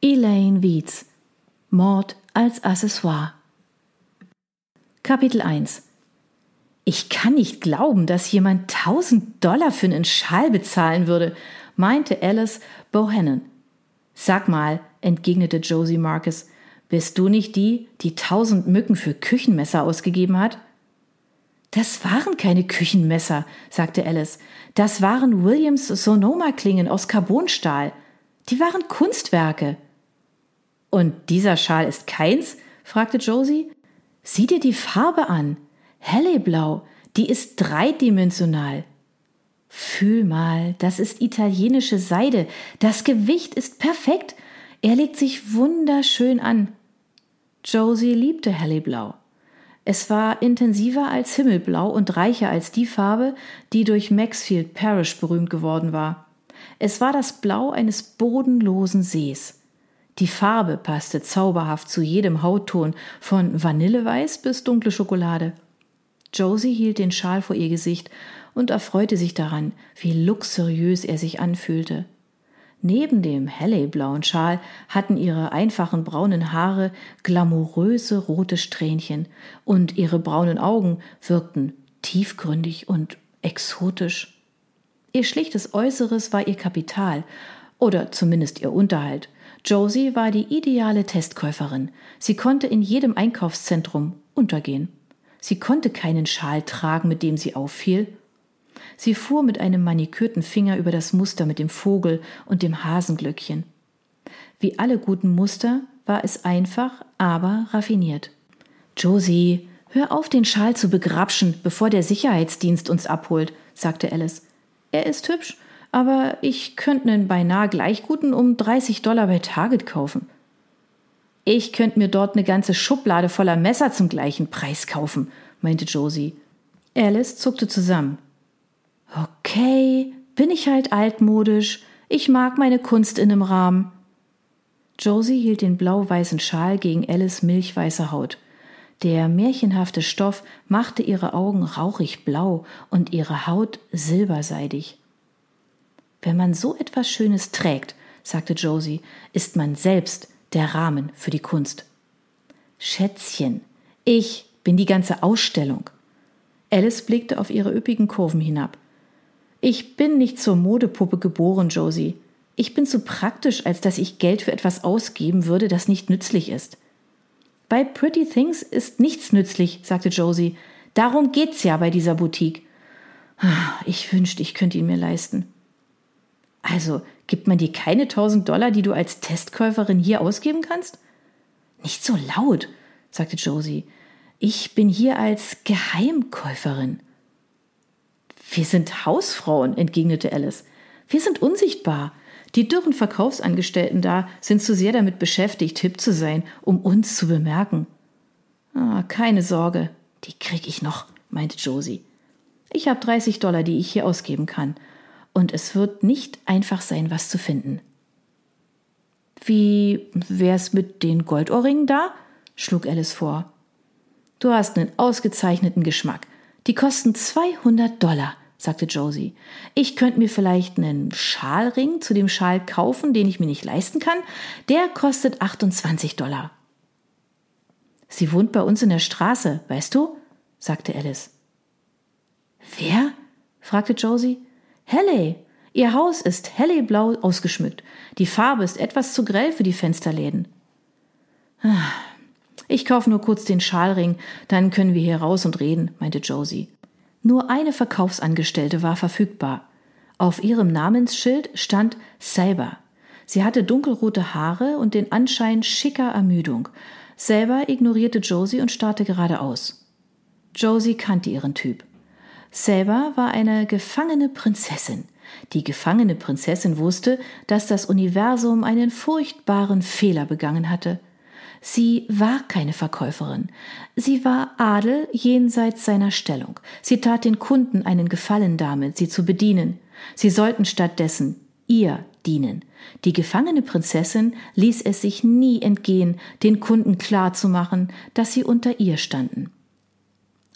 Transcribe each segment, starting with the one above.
Elaine Wietz Mord als Accessoire Kapitel 1 Ich kann nicht glauben, dass jemand 1000 Dollar für einen Schal bezahlen würde, meinte Alice Bohannon. Sag mal, entgegnete Josie Marcus, bist du nicht die, die 1000 Mücken für Küchenmesser ausgegeben hat? Das waren keine Küchenmesser, sagte Alice. Das waren Williams Sonoma-Klingen aus Carbonstahl. Die waren Kunstwerke. Und dieser Schal ist keins? fragte Josie. Sieh dir die Farbe an. Helleblau. Die ist dreidimensional. Fühl mal, das ist italienische Seide. Das Gewicht ist perfekt. Er legt sich wunderschön an. Josie liebte Helleblau. Es war intensiver als Himmelblau und reicher als die Farbe, die durch Maxfield Parish berühmt geworden war. Es war das Blau eines bodenlosen Sees. Die Farbe passte zauberhaft zu jedem Hautton, von Vanilleweiß bis dunkle Schokolade. Josie hielt den Schal vor ihr Gesicht und erfreute sich daran, wie luxuriös er sich anfühlte. Neben dem helleblauen Schal hatten ihre einfachen braunen Haare glamouröse rote Strähnchen und ihre braunen Augen wirkten tiefgründig und exotisch. Ihr schlichtes Äußeres war ihr Kapital oder zumindest ihr Unterhalt. Josie war die ideale Testkäuferin. Sie konnte in jedem Einkaufszentrum untergehen. Sie konnte keinen Schal tragen, mit dem sie auffiel. Sie fuhr mit einem manikürten Finger über das Muster mit dem Vogel und dem Hasenglöckchen. Wie alle guten Muster war es einfach, aber raffiniert. Josie, hör auf, den Schal zu begrapschen, bevor der Sicherheitsdienst uns abholt, sagte Alice. Er ist hübsch aber ich könnte einen beinahe gleich guten um 30 Dollar bei Target kaufen. Ich könnte mir dort eine ganze Schublade voller Messer zum gleichen Preis kaufen, meinte Josie. Alice zuckte zusammen. Okay, bin ich halt altmodisch. Ich mag meine Kunst in einem Rahmen. Josie hielt den blau-weißen Schal gegen Alice milchweiße Haut. Der märchenhafte Stoff machte ihre Augen rauchig blau und ihre Haut silberseidig. Wenn man so etwas Schönes trägt, sagte Josie, ist man selbst der Rahmen für die Kunst. Schätzchen, ich bin die ganze Ausstellung. Alice blickte auf ihre üppigen Kurven hinab. Ich bin nicht zur Modepuppe geboren, Josie. Ich bin zu praktisch, als dass ich Geld für etwas ausgeben würde, das nicht nützlich ist. Bei Pretty Things ist nichts nützlich, sagte Josie. Darum geht's ja bei dieser Boutique. Ah, ich wünschte, ich könnte ihn mir leisten. Also gibt man dir keine tausend Dollar, die du als Testkäuferin hier ausgeben kannst? Nicht so laut, sagte Josie. Ich bin hier als Geheimkäuferin. Wir sind Hausfrauen, entgegnete Alice. Wir sind unsichtbar. Die dürren Verkaufsangestellten da sind zu sehr damit beschäftigt, hip zu sein, um uns zu bemerken. Ah, keine Sorge, die krieg ich noch, meinte Josie. Ich habe 30 Dollar, die ich hier ausgeben kann und es wird nicht einfach sein, was zu finden. Wie wär's mit den Goldohrringen da? schlug Alice vor. Du hast einen ausgezeichneten Geschmack. Die kosten 200 Dollar, sagte Josie. Ich könnte mir vielleicht einen Schalring zu dem Schal kaufen, den ich mir nicht leisten kann. Der kostet 28 Dollar. Sie wohnt bei uns in der Straße, weißt du? sagte Alice. Wer? fragte Josie. Helle. Ihr Haus ist helleblau ausgeschmückt. Die Farbe ist etwas zu grell für die Fensterläden. Ah, ich kaufe nur kurz den Schalring, dann können wir hier raus und reden, meinte Josie. Nur eine Verkaufsangestellte war verfügbar. Auf ihrem Namensschild stand Saber. Sie hatte dunkelrote Haare und den Anschein schicker Ermüdung. Selber ignorierte Josie und starrte geradeaus. Josie kannte ihren Typ. Selber war eine gefangene Prinzessin. Die gefangene Prinzessin wusste, dass das Universum einen furchtbaren Fehler begangen hatte. Sie war keine Verkäuferin. Sie war Adel jenseits seiner Stellung. Sie tat den Kunden einen Gefallen damit, sie zu bedienen. Sie sollten stattdessen ihr dienen. Die gefangene Prinzessin ließ es sich nie entgehen, den Kunden klarzumachen, dass sie unter ihr standen.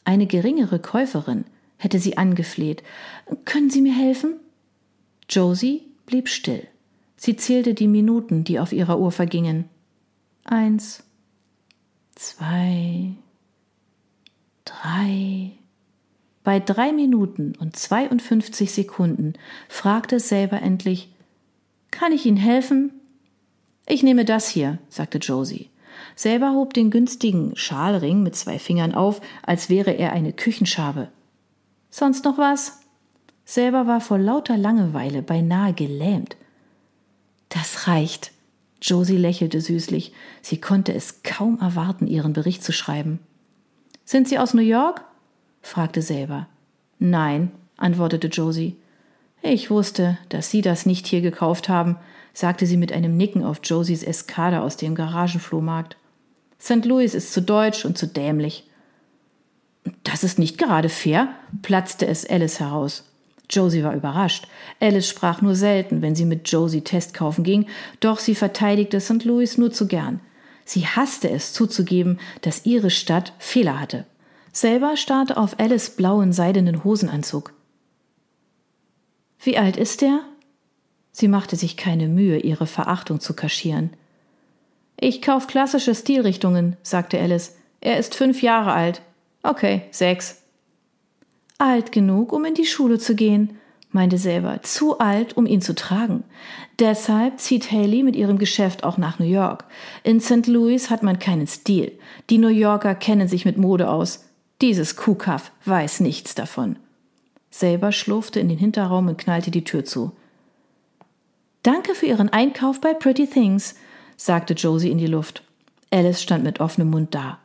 Eine geringere Käuferin hätte sie angefleht. Können Sie mir helfen? Josie blieb still. Sie zählte die Minuten, die auf ihrer Uhr vergingen. Eins, zwei, drei. Bei drei Minuten und 52 Sekunden fragte selber endlich, kann ich Ihnen helfen? Ich nehme das hier, sagte Josie. Selber hob den günstigen Schalring mit zwei Fingern auf, als wäre er eine Küchenschabe. Sonst noch was? Selber war vor lauter Langeweile beinahe gelähmt. Das reicht. Josie lächelte süßlich. Sie konnte es kaum erwarten, ihren Bericht zu schreiben. Sind Sie aus New York? fragte Selber. Nein, antwortete Josie. Ich wusste, dass Sie das nicht hier gekauft haben, sagte sie mit einem Nicken auf Josies Eskade aus dem Garagenflohmarkt. St. Louis ist zu deutsch und zu dämlich. Das ist nicht gerade fair, platzte es Alice heraus. Josie war überrascht. Alice sprach nur selten, wenn sie mit Josie Test kaufen ging, doch sie verteidigte St. Louis nur zu gern. Sie hasste es zuzugeben, dass ihre Stadt Fehler hatte. Selber starrte auf Alice blauen seidenen Hosenanzug. Wie alt ist er? Sie machte sich keine Mühe, ihre Verachtung zu kaschieren. Ich kauf klassische Stilrichtungen, sagte Alice. Er ist fünf Jahre alt. Okay, sechs. Alt genug, um in die Schule zu gehen, meinte selber, zu alt, um ihn zu tragen. Deshalb zieht Haley mit ihrem Geschäft auch nach New York. In St. Louis hat man keinen Stil. Die New Yorker kennen sich mit Mode aus. Dieses Kuhkaff weiß nichts davon. Selber schlurfte in den Hinterraum und knallte die Tür zu. Danke für Ihren Einkauf bei Pretty Things, sagte Josie in die Luft. Alice stand mit offenem Mund da.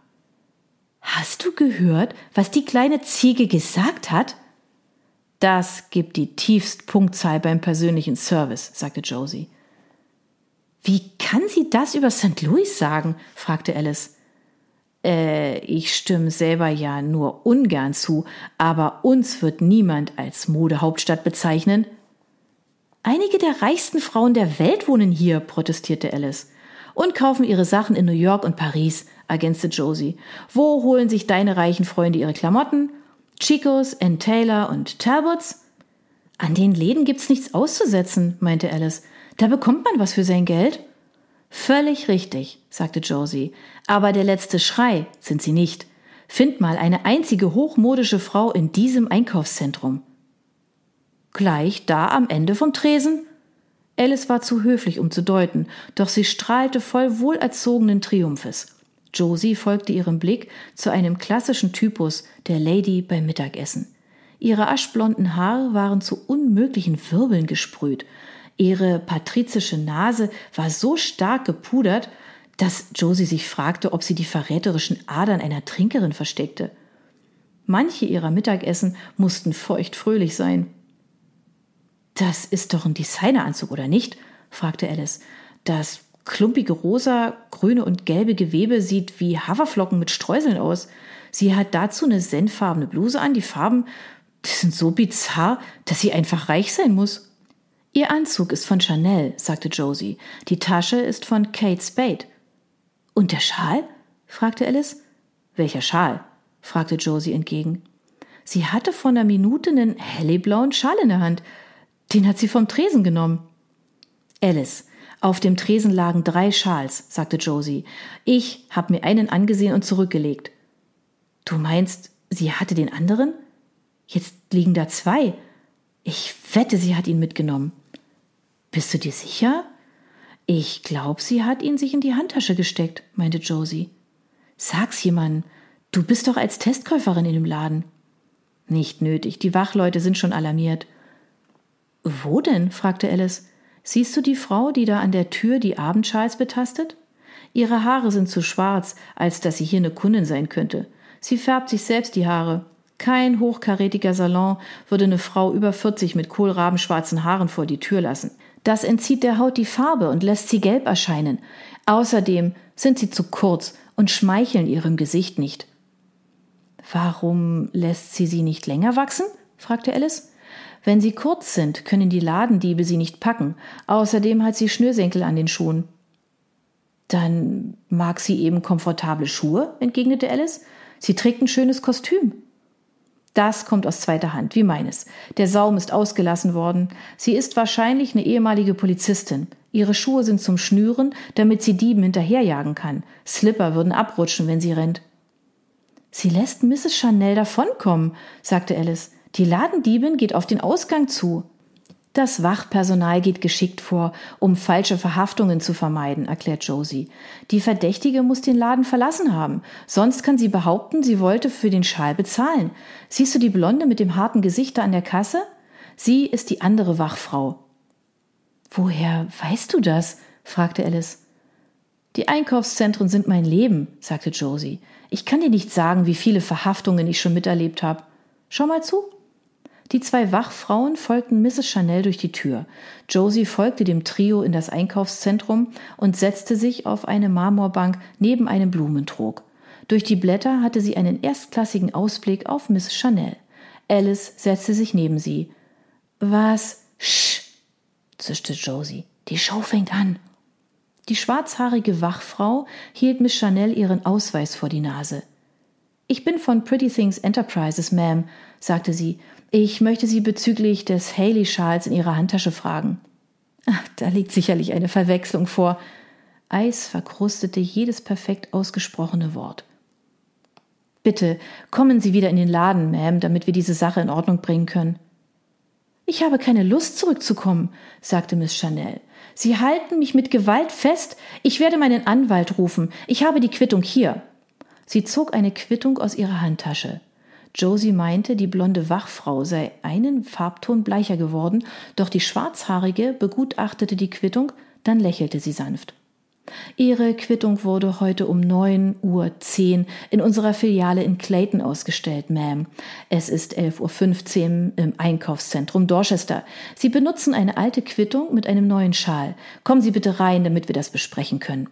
Hast du gehört, was die kleine Ziege gesagt hat? Das gibt die tiefst Punktzahl beim persönlichen Service, sagte Josie. Wie kann sie das über St. Louis sagen? fragte Alice. Äh, ich stimme selber ja nur ungern zu, aber uns wird niemand als Modehauptstadt bezeichnen. Einige der reichsten Frauen der Welt wohnen hier, protestierte Alice. Und kaufen ihre Sachen in New York und Paris, ergänzte Josie. Wo holen sich deine reichen Freunde ihre Klamotten? Chicos, Ann Taylor und Talbots? An den Läden gibt's nichts auszusetzen, meinte Alice. Da bekommt man was für sein Geld. Völlig richtig, sagte Josie. Aber der letzte Schrei sind sie nicht. Find mal eine einzige hochmodische Frau in diesem Einkaufszentrum. Gleich da am Ende vom Tresen? Alice war zu höflich, um zu deuten, doch sie strahlte voll wohlerzogenen Triumphes. Josie folgte ihrem Blick zu einem klassischen Typus der Lady beim Mittagessen. Ihre aschblonden Haare waren zu unmöglichen Wirbeln gesprüht, Ihre patrizische Nase war so stark gepudert, dass Josie sich fragte, ob sie die verräterischen Adern einer Trinkerin versteckte. Manche ihrer Mittagessen mussten feuchtfröhlich sein. Das ist doch ein Designeranzug, oder nicht? fragte Alice. Das klumpige rosa, grüne und gelbe Gewebe sieht wie Haferflocken mit Streuseln aus. Sie hat dazu eine senffarbene Bluse an. Die Farben, die sind so bizarr, dass sie einfach reich sein muss. Ihr Anzug ist von Chanel, sagte Josie. Die Tasche ist von Kate Spade. Und der Schal? fragte Alice. Welcher Schal? fragte Josie entgegen. Sie hatte vor einer Minute einen helleblauen Schal in der Hand. Den hat sie vom Tresen genommen. Alice, auf dem Tresen lagen drei Schals, sagte Josie. Ich habe mir einen angesehen und zurückgelegt. Du meinst, sie hatte den anderen? Jetzt liegen da zwei. Ich wette, sie hat ihn mitgenommen. Bist du dir sicher? Ich glaube, sie hat ihn sich in die Handtasche gesteckt, meinte Josie. Sag's jemandem. Du bist doch als Testkäuferin in dem Laden. Nicht nötig, die Wachleute sind schon alarmiert. Wo denn? fragte Alice. Siehst du die Frau, die da an der Tür die Abendschals betastet? Ihre Haare sind zu schwarz, als dass sie hier eine Kundin sein könnte. Sie färbt sich selbst die Haare. Kein hochkarätiger Salon würde eine Frau über 40 mit kohlrabenschwarzen Haaren vor die Tür lassen. Das entzieht der Haut die Farbe und lässt sie gelb erscheinen. Außerdem sind sie zu kurz und schmeicheln ihrem Gesicht nicht. Warum lässt sie sie nicht länger wachsen? fragte Alice. Wenn sie kurz sind, können die Ladendiebe sie nicht packen. Außerdem hat sie Schnürsenkel an den Schuhen. Dann mag sie eben komfortable Schuhe, entgegnete Alice. Sie trägt ein schönes Kostüm. Das kommt aus zweiter Hand, wie meines. Der Saum ist ausgelassen worden. Sie ist wahrscheinlich eine ehemalige Polizistin. Ihre Schuhe sind zum Schnüren, damit sie Dieben hinterherjagen kann. Slipper würden abrutschen, wenn sie rennt. Sie lässt Mrs. Chanel davonkommen, sagte Alice. Die Ladendiebin geht auf den Ausgang zu. Das Wachpersonal geht geschickt vor, um falsche Verhaftungen zu vermeiden, erklärt Josie. Die Verdächtige muss den Laden verlassen haben. Sonst kann sie behaupten, sie wollte für den Schal bezahlen. Siehst du die Blonde mit dem harten Gesicht da an der Kasse? Sie ist die andere Wachfrau. Woher weißt du das? fragte Alice. Die Einkaufszentren sind mein Leben, sagte Josie. Ich kann dir nicht sagen, wie viele Verhaftungen ich schon miterlebt habe. Schau mal zu. Die zwei Wachfrauen folgten Mrs. Chanel durch die Tür. Josie folgte dem Trio in das Einkaufszentrum und setzte sich auf eine Marmorbank neben einem Blumentrog. Durch die Blätter hatte sie einen erstklassigen Ausblick auf Miss Chanel. Alice setzte sich neben sie. Was? Sch, zischte Josie. Die Show fängt an. Die schwarzhaarige Wachfrau hielt Miss Chanel ihren Ausweis vor die Nase. Ich bin von Pretty Things Enterprises, Ma'am, sagte sie. Ich möchte Sie bezüglich des Haley-Schals in Ihrer Handtasche fragen. Ach, da liegt sicherlich eine Verwechslung vor. Eis verkrustete jedes perfekt ausgesprochene Wort. Bitte, kommen Sie wieder in den Laden, Ma'am, damit wir diese Sache in Ordnung bringen können. Ich habe keine Lust zurückzukommen, sagte Miss Chanel. Sie halten mich mit Gewalt fest. Ich werde meinen Anwalt rufen. Ich habe die Quittung hier. Sie zog eine Quittung aus ihrer Handtasche. Josie meinte, die blonde Wachfrau sei einen Farbton bleicher geworden, doch die schwarzhaarige begutachtete die Quittung, dann lächelte sie sanft. Ihre Quittung wurde heute um 9.10 Uhr in unserer Filiale in Clayton ausgestellt, Ma'am. Es ist 11.15 Uhr im Einkaufszentrum Dorchester. Sie benutzen eine alte Quittung mit einem neuen Schal. Kommen Sie bitte rein, damit wir das besprechen können.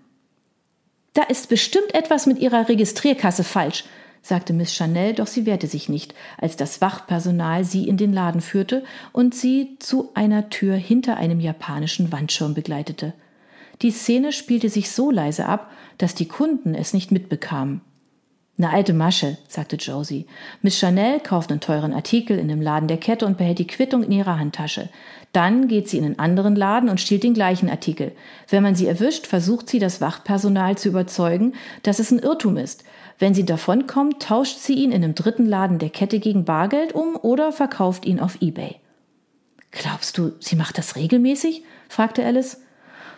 Da ist bestimmt etwas mit Ihrer Registrierkasse falsch, sagte Miss Chanel, doch sie wehrte sich nicht, als das Wachpersonal sie in den Laden führte und sie zu einer Tür hinter einem japanischen Wandschirm begleitete. Die Szene spielte sich so leise ab, dass die Kunden es nicht mitbekamen. Eine alte Masche, sagte Josie. Miss Chanel kauft einen teuren Artikel in dem Laden der Kette und behält die Quittung in ihrer Handtasche. Dann geht sie in einen anderen Laden und stiehlt den gleichen Artikel. Wenn man sie erwischt, versucht sie, das Wachpersonal zu überzeugen, dass es ein Irrtum ist. Wenn sie davonkommt, tauscht sie ihn in einem dritten Laden der Kette gegen Bargeld um oder verkauft ihn auf eBay. Glaubst du, sie macht das regelmäßig? fragte Alice.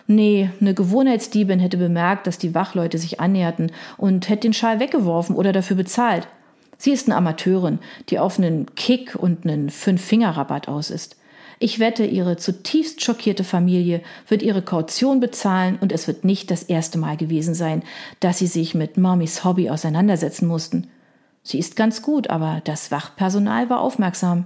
Nee, eine Gewohnheitsdiebin hätte bemerkt, dass die Wachleute sich annäherten und hätte den Schal weggeworfen oder dafür bezahlt. Sie ist eine Amateurin, die auf einen Kick und einen Fünf-Finger-Rabatt aus ist. Ich wette, ihre zutiefst schockierte Familie wird ihre Kaution bezahlen und es wird nicht das erste Mal gewesen sein, dass sie sich mit Mamis Hobby auseinandersetzen mussten. Sie ist ganz gut, aber das Wachpersonal war aufmerksam.